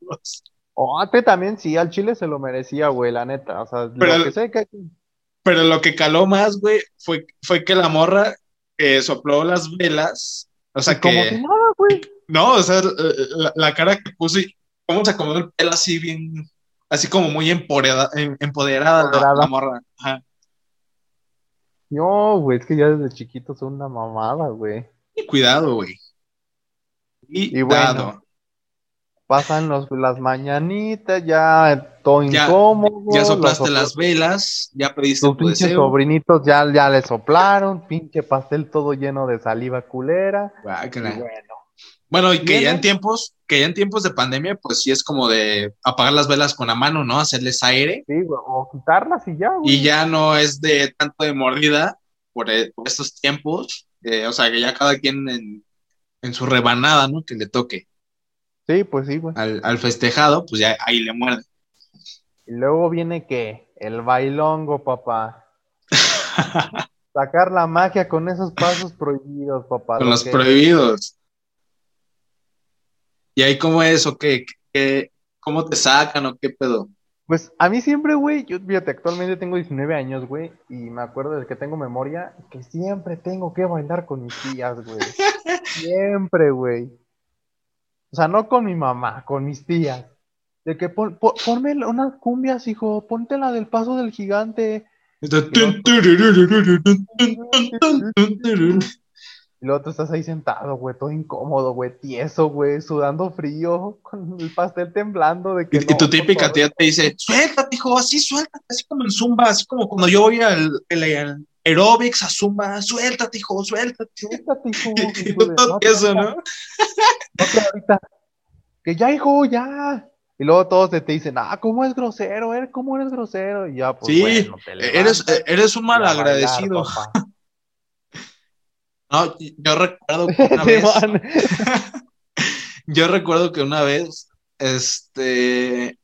Oh, este también sí, al chile se lo merecía, güey, la neta. O sea, Pero- lo que sé que. Pero lo que caló más, güey, fue, fue que la morra eh, sopló las velas, o sea Como si nada, güey. no, o sea, la, la cara que puso y cómo se acomodó el pelo así bien, así como muy empoderada, em- empoderada, la- Empoderada. La, morra. Ajá. No, güey, es que ya desde chiquito son una mamada, güey. Y cuidado, güey. Y, Y bueno, cuidado. Pasan los, las mañanitas, ya todo Ya- incómodo. Ya soplaste las velas, ya pediste Tus tu pinches deseo. sobrinitos ya, ya le soplaron, pinche pastel todo lleno de saliva culera. Y Guácala. bueno, Bueno, y que ya en tiempos, que ya en tiempos de pandemia, pues sí es como de apagar las velas con la mano, ¿no? Hacerles aire. sí, güey, o quitarlas y ya, güey. Y ya no es de tanto de mordida por, eh, por estos tiempos. eh, o sea, que ya cada quien en, en su rebanada, ¿no? Que le toque Sí, pues sí, güey. al, al festejado, pues ya ahí le muerde. Y luego viene que el bailongo, papá. Sacar la magia con esos pasos prohibidos, papá. Con lo los que- prohibidos. ¿Y ahí cómo es o qué? ¿Qué- ¿Cómo te sacan o qué pedo? Pues a mí siempre, güey, yo fíjate, actualmente tengo 19 años, güey, y me acuerdo de que tengo memoria que siempre tengo que bailar con mis tías, güey. Siempre, güey. O sea, no con mi mamá, con mis tías. De que pon, pon- ponme unas cumbias, hijo, ponte la del paso del gigante. Y luego tú estás ahí sentado, güey, todo incómodo, güey, tieso, güey, sudando frío, con el pastel temblando de que Y, tu típica tía te dice, suéltate, hijo, así suéltate, así como en Zumba, así como cuando yo voy al, al- al aerobics a Zumba, suéltate, hijo, suéltate. Suéltate, hijo. Y tú todo "No, tieso, no, ahorita. Que ya, hijo, ya. Y luego todos te, te dicen, ah, ¿cómo es grosero? ¿Cómo eres grosero? Y ya, pues Sí, bueno, te eres, eres un bailar, malagradecido. papá. No, yo recuerdo que una vez, yo recuerdo que una vez, este,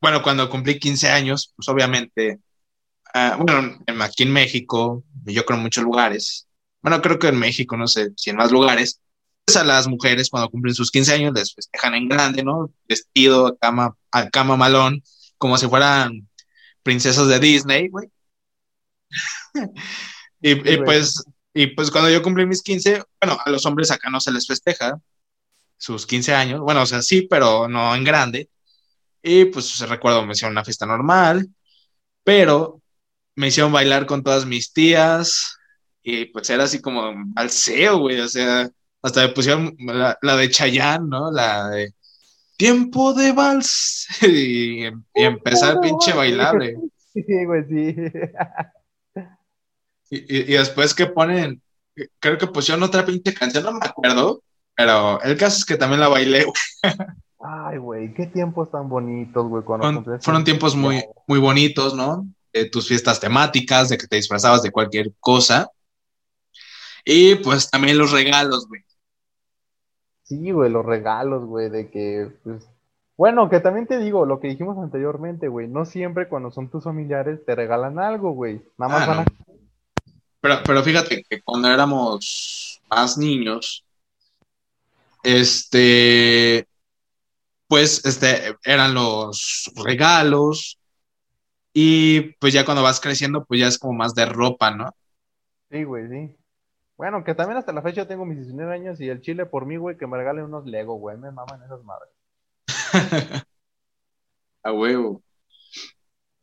bueno, cuando cumplí 15 años, pues obviamente, ah, bueno, en- aquí en México, yo creo en muchos lugares, bueno, creo que en México, no sé si en más lugares, pues a las mujeres cuando cumplen sus 15 años les festejan en grande, ¿no? Vestido, a cama, a cama malón, como si fueran princesas de Disney, güey. y, pues, y pues cuando yo cumplí mis 15, bueno, a los hombres acá no se les festeja sus 15 años, bueno, o sea, sí, pero no en grande. Y pues recuerdo, me hicieron una fiesta normal, pero me hicieron bailar con todas mis tías y pues era así como balseo, güey, o sea, hasta me pusieron la, la de Chayanne, ¿no? La de tiempo de vals y, y empezar pinche bailable. Sí, güey, sí. Y, después que ponen, creo que pusieron otra pinche canción, no me acuerdo, pero el caso es que también la bailé, güey. Ay, güey, qué tiempos tan bonitos, güey, cuando Fueron, fueron 15 tiempos muy, muy bonitos, ¿no? De tus fiestas temáticas, de que te disfrazabas de cualquier cosa. Y pues también los regalos, güey. Sí, güey, los regalos, güey, de que, pues, bueno, que también te digo, lo que dijimos anteriormente, güey, no siempre cuando son tus familiares te regalan algo, güey, nada más Ah, van no. Pero, pero fíjate que cuando éramos más niños, este, pues, este, eran los regalos. Y pues ya cuando vas creciendo, pues ya es como más de ropa, ¿no? Sí, güey, sí. Bueno, que también hasta la fecha tengo mis 19 años y el chile por mí, güey, que me regalen unos Lego, güey, me maman esas madres. A huevo.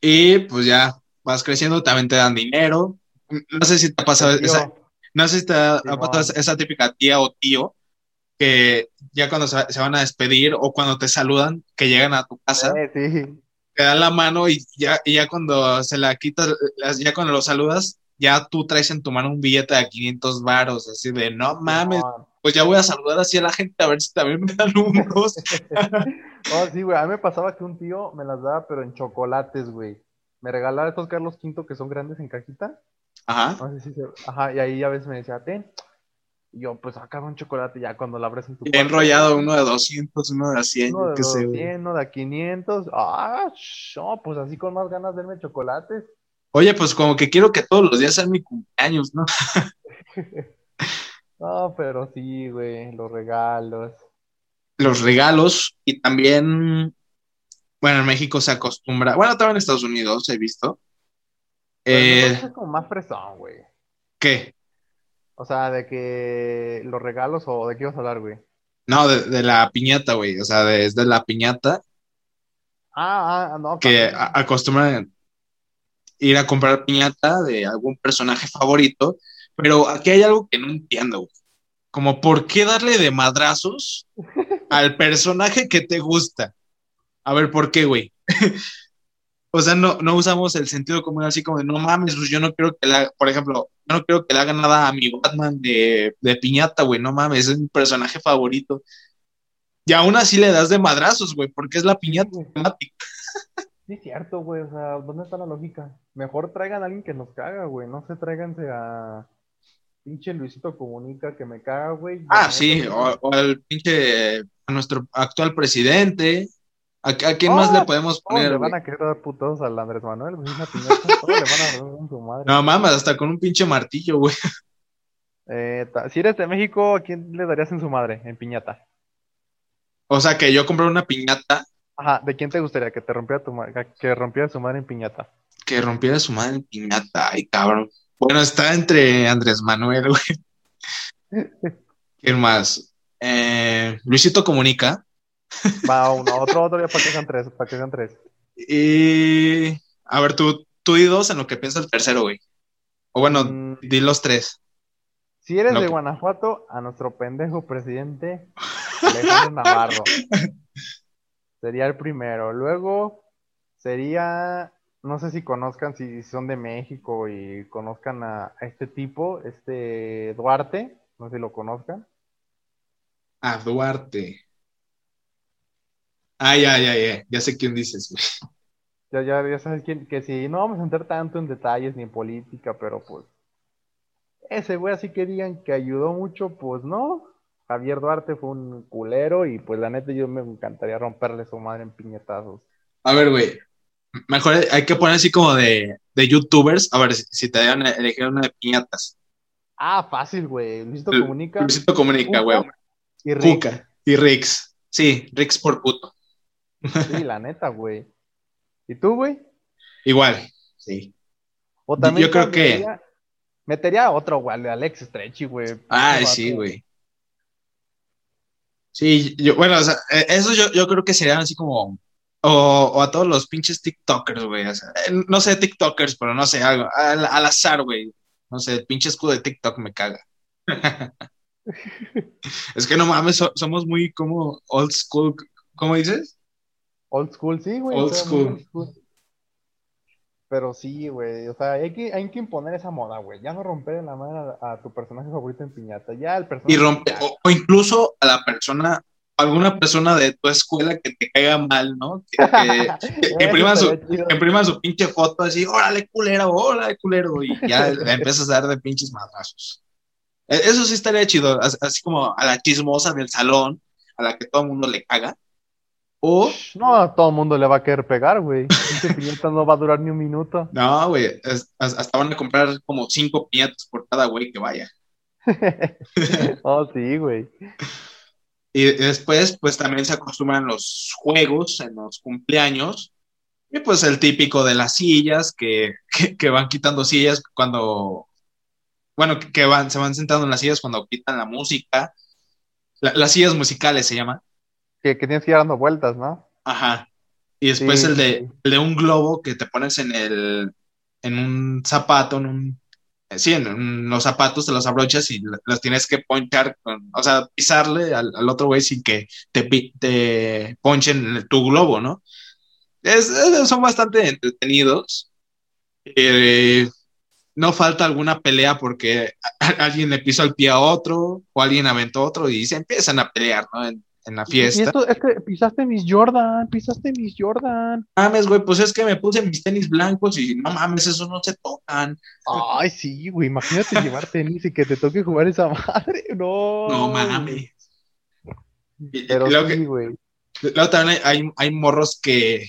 Y pues ya vas creciendo, también te dan dinero. No sé si te ha pasado esa, no sé si te ha, pasado esa- esa típica tía o tío que ya cuando se, se van a despedir o cuando te saludan, que llegan a tu casa, eh, sí. te dan la mano y ya, y ya cuando se la quitas, ya cuando lo saludas, ya tú traes en tu mano un billete de 500 varos, así de, no mames, pues ya voy a saludar así a la gente a ver si también me dan unos. Oh, sí, güey, a mí me pasaba que un tío me las daba, pero en chocolates, güey. Me regalaba estos Carlos V que son grandes en cajita. Ajá. No sé si se... Ajá, y ahí a veces me decía, ten. Y yo, pues acá un chocolate ya cuando lo abres en tu cuarto. enrollado uno de 200, uno de 100, Uno de sé, güey. 200, uno de 500. Ah, no, pues así con más ganas de darme chocolates. Oye, pues como que quiero que todos los días sean mi cumpleaños, ¿no? No, pero sí, güey, los regalos. Los regalos y también, bueno, en México se acostumbra, bueno, también en Estados Unidos he visto. Eh, parece como más fresón, güey. ¿Qué? O sea, de que los regalos o de qué ibas a hablar, güey. No, de, de la piñata, güey, o sea, desde la piñata Ah, ah, no. que a- acostumbran ir a comprar piñata de algún personaje favorito, pero aquí hay algo que no entiendo, güey. Como, ¿por qué darle de madrazos al personaje que te gusta? A ver, ¿por qué, güey? O sea, no, no usamos el sentido común así como de, no mames, pues yo no quiero que le haga, por ejemplo, yo no quiero que le haga nada a mi Batman de, de piñata, güey, no mames, es mi personaje favorito. Y aún así le das de madrazos, güey, porque es la piñata güey. temática. Sí, es cierto, güey. O sea, ¿dónde está la lógica? Mejor traigan a alguien que nos caga, güey. No se tráiganse a pinche Luisito Comunica que me caga, güey. Ah, sí, o, o al pinche, a nuestro actual presidente, ¿A, a quién más le podemos ¿Cómo poner, le van a querer dar putos al Andrés Manuel? Pues una piñata. ¿Cómo le van a dar su madre? No mames, hasta con un pinche martillo, güey. Eh, si eres de México, ¿a quién le darías en su madre? En piñata. O sea, que yo compré una piñata Ajá, ¿de quién te gustaría que te rompiera tu que rompiera su madre en piñata? que rompiera su madre en piñata. Ay, cabrón. Bueno, está entre Andrés Manuel, güey. ¿Quién más? Eh, Luisito Comunica. Va uno, otro, otro ya para que sean tres, para que sean tres. Y. A ver, tú, tú di dos en lo que piensa el tercero, güey. O bueno, Mm. di los tres. Si eres No, de que- Guanajuato, a nuestro pendejo presidente Alejandro Navarro. Sería el primero. Luego sería, no sé si conozcan, si son de México y conozcan a, a este tipo, este Duarte, no sé si lo conozcan. A Duarte. Ay, ay, ay, ay. Ya sé quién dices, güey. Ya, ya, ya sabes quién, que si no vamos a entrar tanto en detalles ni en política, pero pues ese güey así que digan que ayudó mucho, pues no. Javier Duarte fue un culero y pues la neta yo me encantaría romperle su madre en piñetazos. A ver, güey. Mejor hay que poner así como de, de youtubers. A ver, si, si te dieran a elegir una de piñatas. Ah, fácil, güey. Luisito Lu- Comunica Luisito Comunica, güey. y. Cuca y Rix. Sí, Rix por puto. Sí, la neta, güey. ¿Y tú, güey? Igual, sí. O también Yo creo que- metería- Metería a otro, güey, de Alex Stretchy, güey. Ay, Pinche sí, güey. Sí, yo, bueno, o sea, eh, eso yo, yo creo que serían así como, o, o a todos los pinches TikTokers, güey, o sea, eh, no sé TikTokers, pero no sé, algo, al, al azar, güey, no sé, el pinche escudo de TikTok me caga. es que no mames, so- somos muy como old school, ¿cómo dices? Old school, sí, güey. Old o sea, muy school. old school. Pero sí, güey. O sea, hay que, hay que imponer esa moda, güey. Ya no romper la madre a, a tu personaje favorito en piñata. Ya el personaje. Y rompe, o, o incluso a la persona, alguna persona de tu escuela que te caiga mal, ¿no? Que, que- que imprima su, imprima su pinche foto así, órale culero, órale culero, y ya le empiezas a dar de pinches madrazos. E- Eso sí estaría chido, as- así como a la chismosa del salón, a la que todo el mundo le caga. O, No, a todo el mundo le va a querer pegar, güey. Pinche piñata no va a durar ni un minuto. no, güey, hasta van a comprar como cinco piñatas por cada güey que vaya. oh, sí, güey. Y después, pues también se acostumbran los juegos en los cumpleaños. Y pues el típico de las sillas, que, que, que van quitando sillas cuando, bueno, que, que van, se van sentando en las sillas cuando quitan la música. La- las sillas musicales se llaman. Que, que tienes que ir dando vueltas, ¿no? Ajá. Y después Sí, el, de, sí. el de un globo que te pones en el, en un zapato, en un, eh, sí, en, los zapatos te los abrochas y lo- los tienes que ponchar, o sea, pisarle al, al otro güey sin que te, te ponchen tu globo, ¿no? Es- es- son bastante entretenidos. Eh, no falta alguna pelea porque a- a- alguien le pisó el pie a otro o alguien aventó otro y se empiezan a pelear, ¿no? En, en la Y fiesta. esto es que pisaste mis Jordan, pisaste mis Jordan. mames, güey, pues es que me puse mis tenis blancos y no mames, esos no se tocan. Ay, sí, güey. Imagínate llevar tenis y que te toque jugar esa madre. No. No mames. Y- y Pero luego, sí, güey. luego también hay, hay, hay morros que,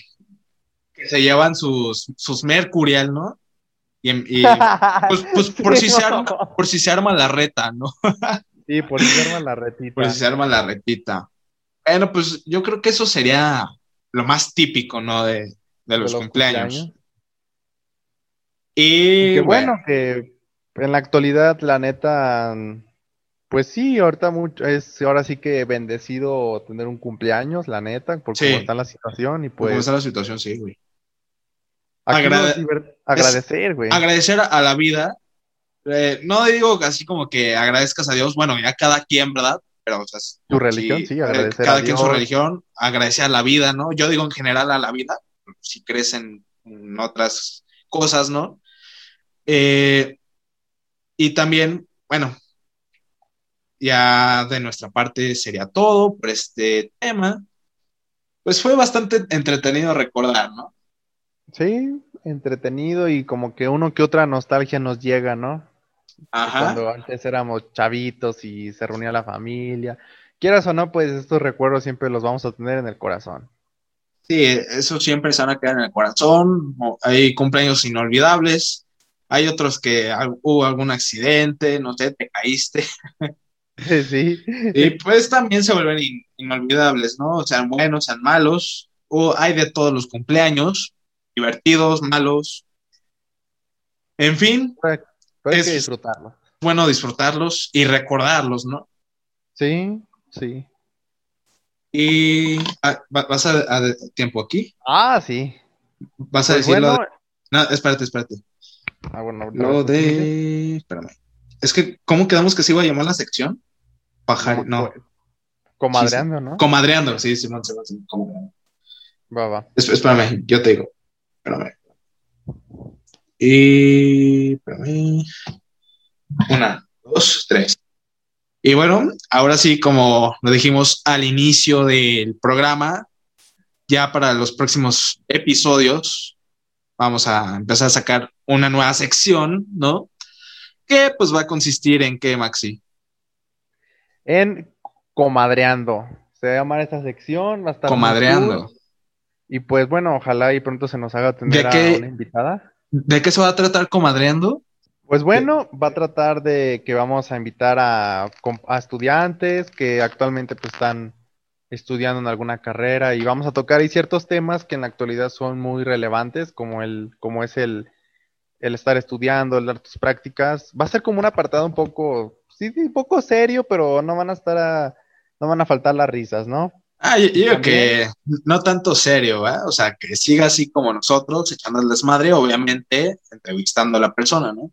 que se llevan sus, sus Mercurial, ¿no? Y, y, pues, pues por, si se arma, por si se arma la reta, ¿no? Sí, por si se arma la retita. Por si se arma la retita. Bueno, pues yo creo que eso sería lo más típico, ¿no? De, de de los, cumpleaños. cumpleaños. Y Qué bueno, bueno que en la actualidad, la neta, pues sí, ahorita mucho, es ahora sí que bendecido tener un cumpleaños, la neta, por Sí. cómo está la situación y pues, pues está la situación, sí, güey. agrade- agradecer, güey. agradecer a la vida. Eh, no digo así como que agradezcas a Dios, bueno, ya cada quien, ¿verdad? Pero o sea, Tu religión, sí, eh, agradecer cada a quien su religión, agradecer a la vida, ¿no? Yo digo en general a la vida, si crees en, en otras cosas, ¿no? Eh, y también, bueno, ya de nuestra parte sería todo por este tema. Pues fue bastante entretenido recordar, ¿no? Sí, entretenido y como que uno que otra nostalgia nos llega, ¿no? Ajá. Cuando antes éramos chavitos y se reunía la familia. Quieras o no, pues estos recuerdos siempre los vamos a tener en el corazón. Sí, eso siempre se van a quedar en el corazón. Hay cumpleaños inolvidables. Hay otros que hubo algún accidente, no sé, te caíste. Sí. Y pues también se vuelven inolvidables, ¿no? Sean buenos, sean malos. O hay de todos los cumpleaños, divertidos, malos. En fin. Pero hay que disfrutarlos. Bueno, disfrutarlos y recordarlos, ¿no? Sí, sí. Y ah, vas a, tiempo aquí. Ah, sí. Vas a pues decirlo. No, espérate, espérate. Ah, bueno, lo de. Espérame. Es que, ¿cómo quedamos que se iba a llamar la sección? Pajar, no. Comadreando, ¿no? Comadreando, sí, Simón, sí, sí, comadreando. Va, va. Espérame, yo te digo. Espérame. Y. Espérame. Una, dos, tres. Y bueno, ahora sí, como lo dijimos al inicio del programa, ya para los próximos episodios vamos a empezar a sacar una nueva sección, ¿no? Que pues va a consistir en qué, Maxi? En comadreando. Se va a llamar esta sección, va a estar comadreando. Y pues bueno, ojalá y pronto se nos haga tener a una invitada. ¿De qué se va a tratar comadreando? Pues bueno, va a tratar de que vamos a invitar a, estudiantes que actualmente pues están estudiando en alguna carrera y vamos a tocar ahí ciertos temas que en la actualidad son muy relevantes, como el, como es el, el estar estudiando, el dar tus prácticas. Va a ser como un apartado un poco, sí, un poco serio, pero no van a estar a, no van a faltar las risas, ¿no? Ah, yo, que no tanto serio, ¿eh? O sea, que siga así como nosotros, echando el desmadre, obviamente entrevistando a la persona, ¿no?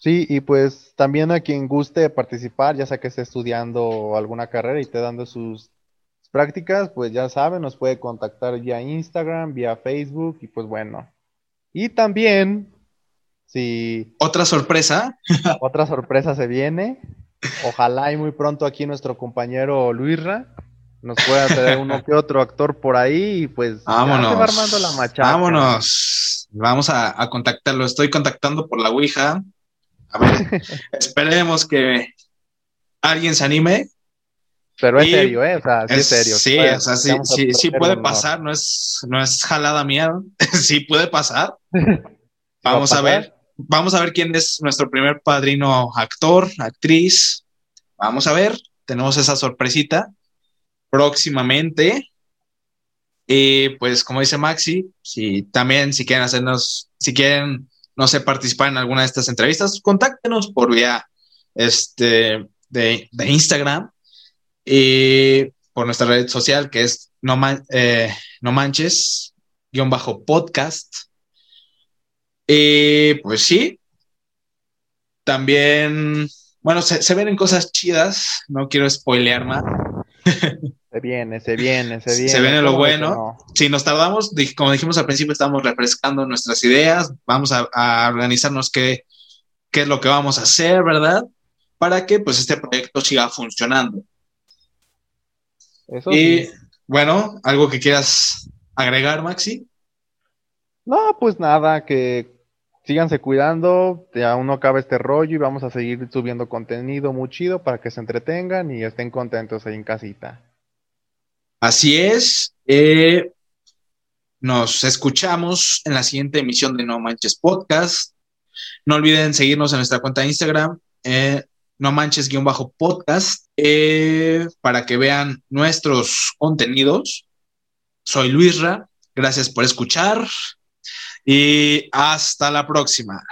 Sí, y pues también a quien guste participar, ya sea que esté estudiando alguna carrera y esté dando sus prácticas, pues ya saben, nos puede contactar vía Instagram, vía Facebook y pues bueno. Y también, si... Otra sorpresa. otra sorpresa se viene. Ojalá y muy pronto aquí nuestro compañero Luisra nos pueda traer uno que otro actor por ahí y pues vámonos. va armando la machaca. Vámonos. Vamos a, a contactarlo. Estoy contactando por la Ouija a ver, esperemos que alguien se anime. Pero es serio, ¿eh? O sea, sí es, serio. Sí, o sea, sí, sí, sí puede pasar, no es, no es jalada mía, sí puede pasar. Vamos a, ver, vamos a ver quién es nuestro primer padrino actor, actriz. Vamos a ver, tenemos esa sorpresita próximamente. Y pues, como dice Maxi, si también si quieren hacernos, si quieren no sé, participar en alguna de estas entrevistas, contáctenos por vía este, de, Instagram y por nuestra red social que es No, eh, no Manches, guion bajo podcast. Y pues sí, también, bueno, se, se ven cosas chidas, no quiero spoilear más. Se viene, se viene, se viene. Se viene lo bueno. Si nos tardamos, como dijimos al principio, estamos refrescando nuestras ideas, vamos a, organizarnos qué, qué es lo que vamos a hacer, ¿verdad? Para que pues este proyecto siga funcionando. Eso y bueno, algo que quieras agregar, Maxi. No, pues nada, que síganse cuidando, ya aún no acaba este rollo y vamos a seguir subiendo contenido muy chido para que se entretengan y estén contentos ahí en casita. Así es. Eh, nos escuchamos en la siguiente emisión de No Manches Podcast. No olviden seguirnos en nuestra cuenta de Instagram, eh, No Manches-podcast, eh, para que vean nuestros contenidos. Soy Luisra. Gracias por escuchar y hasta la próxima.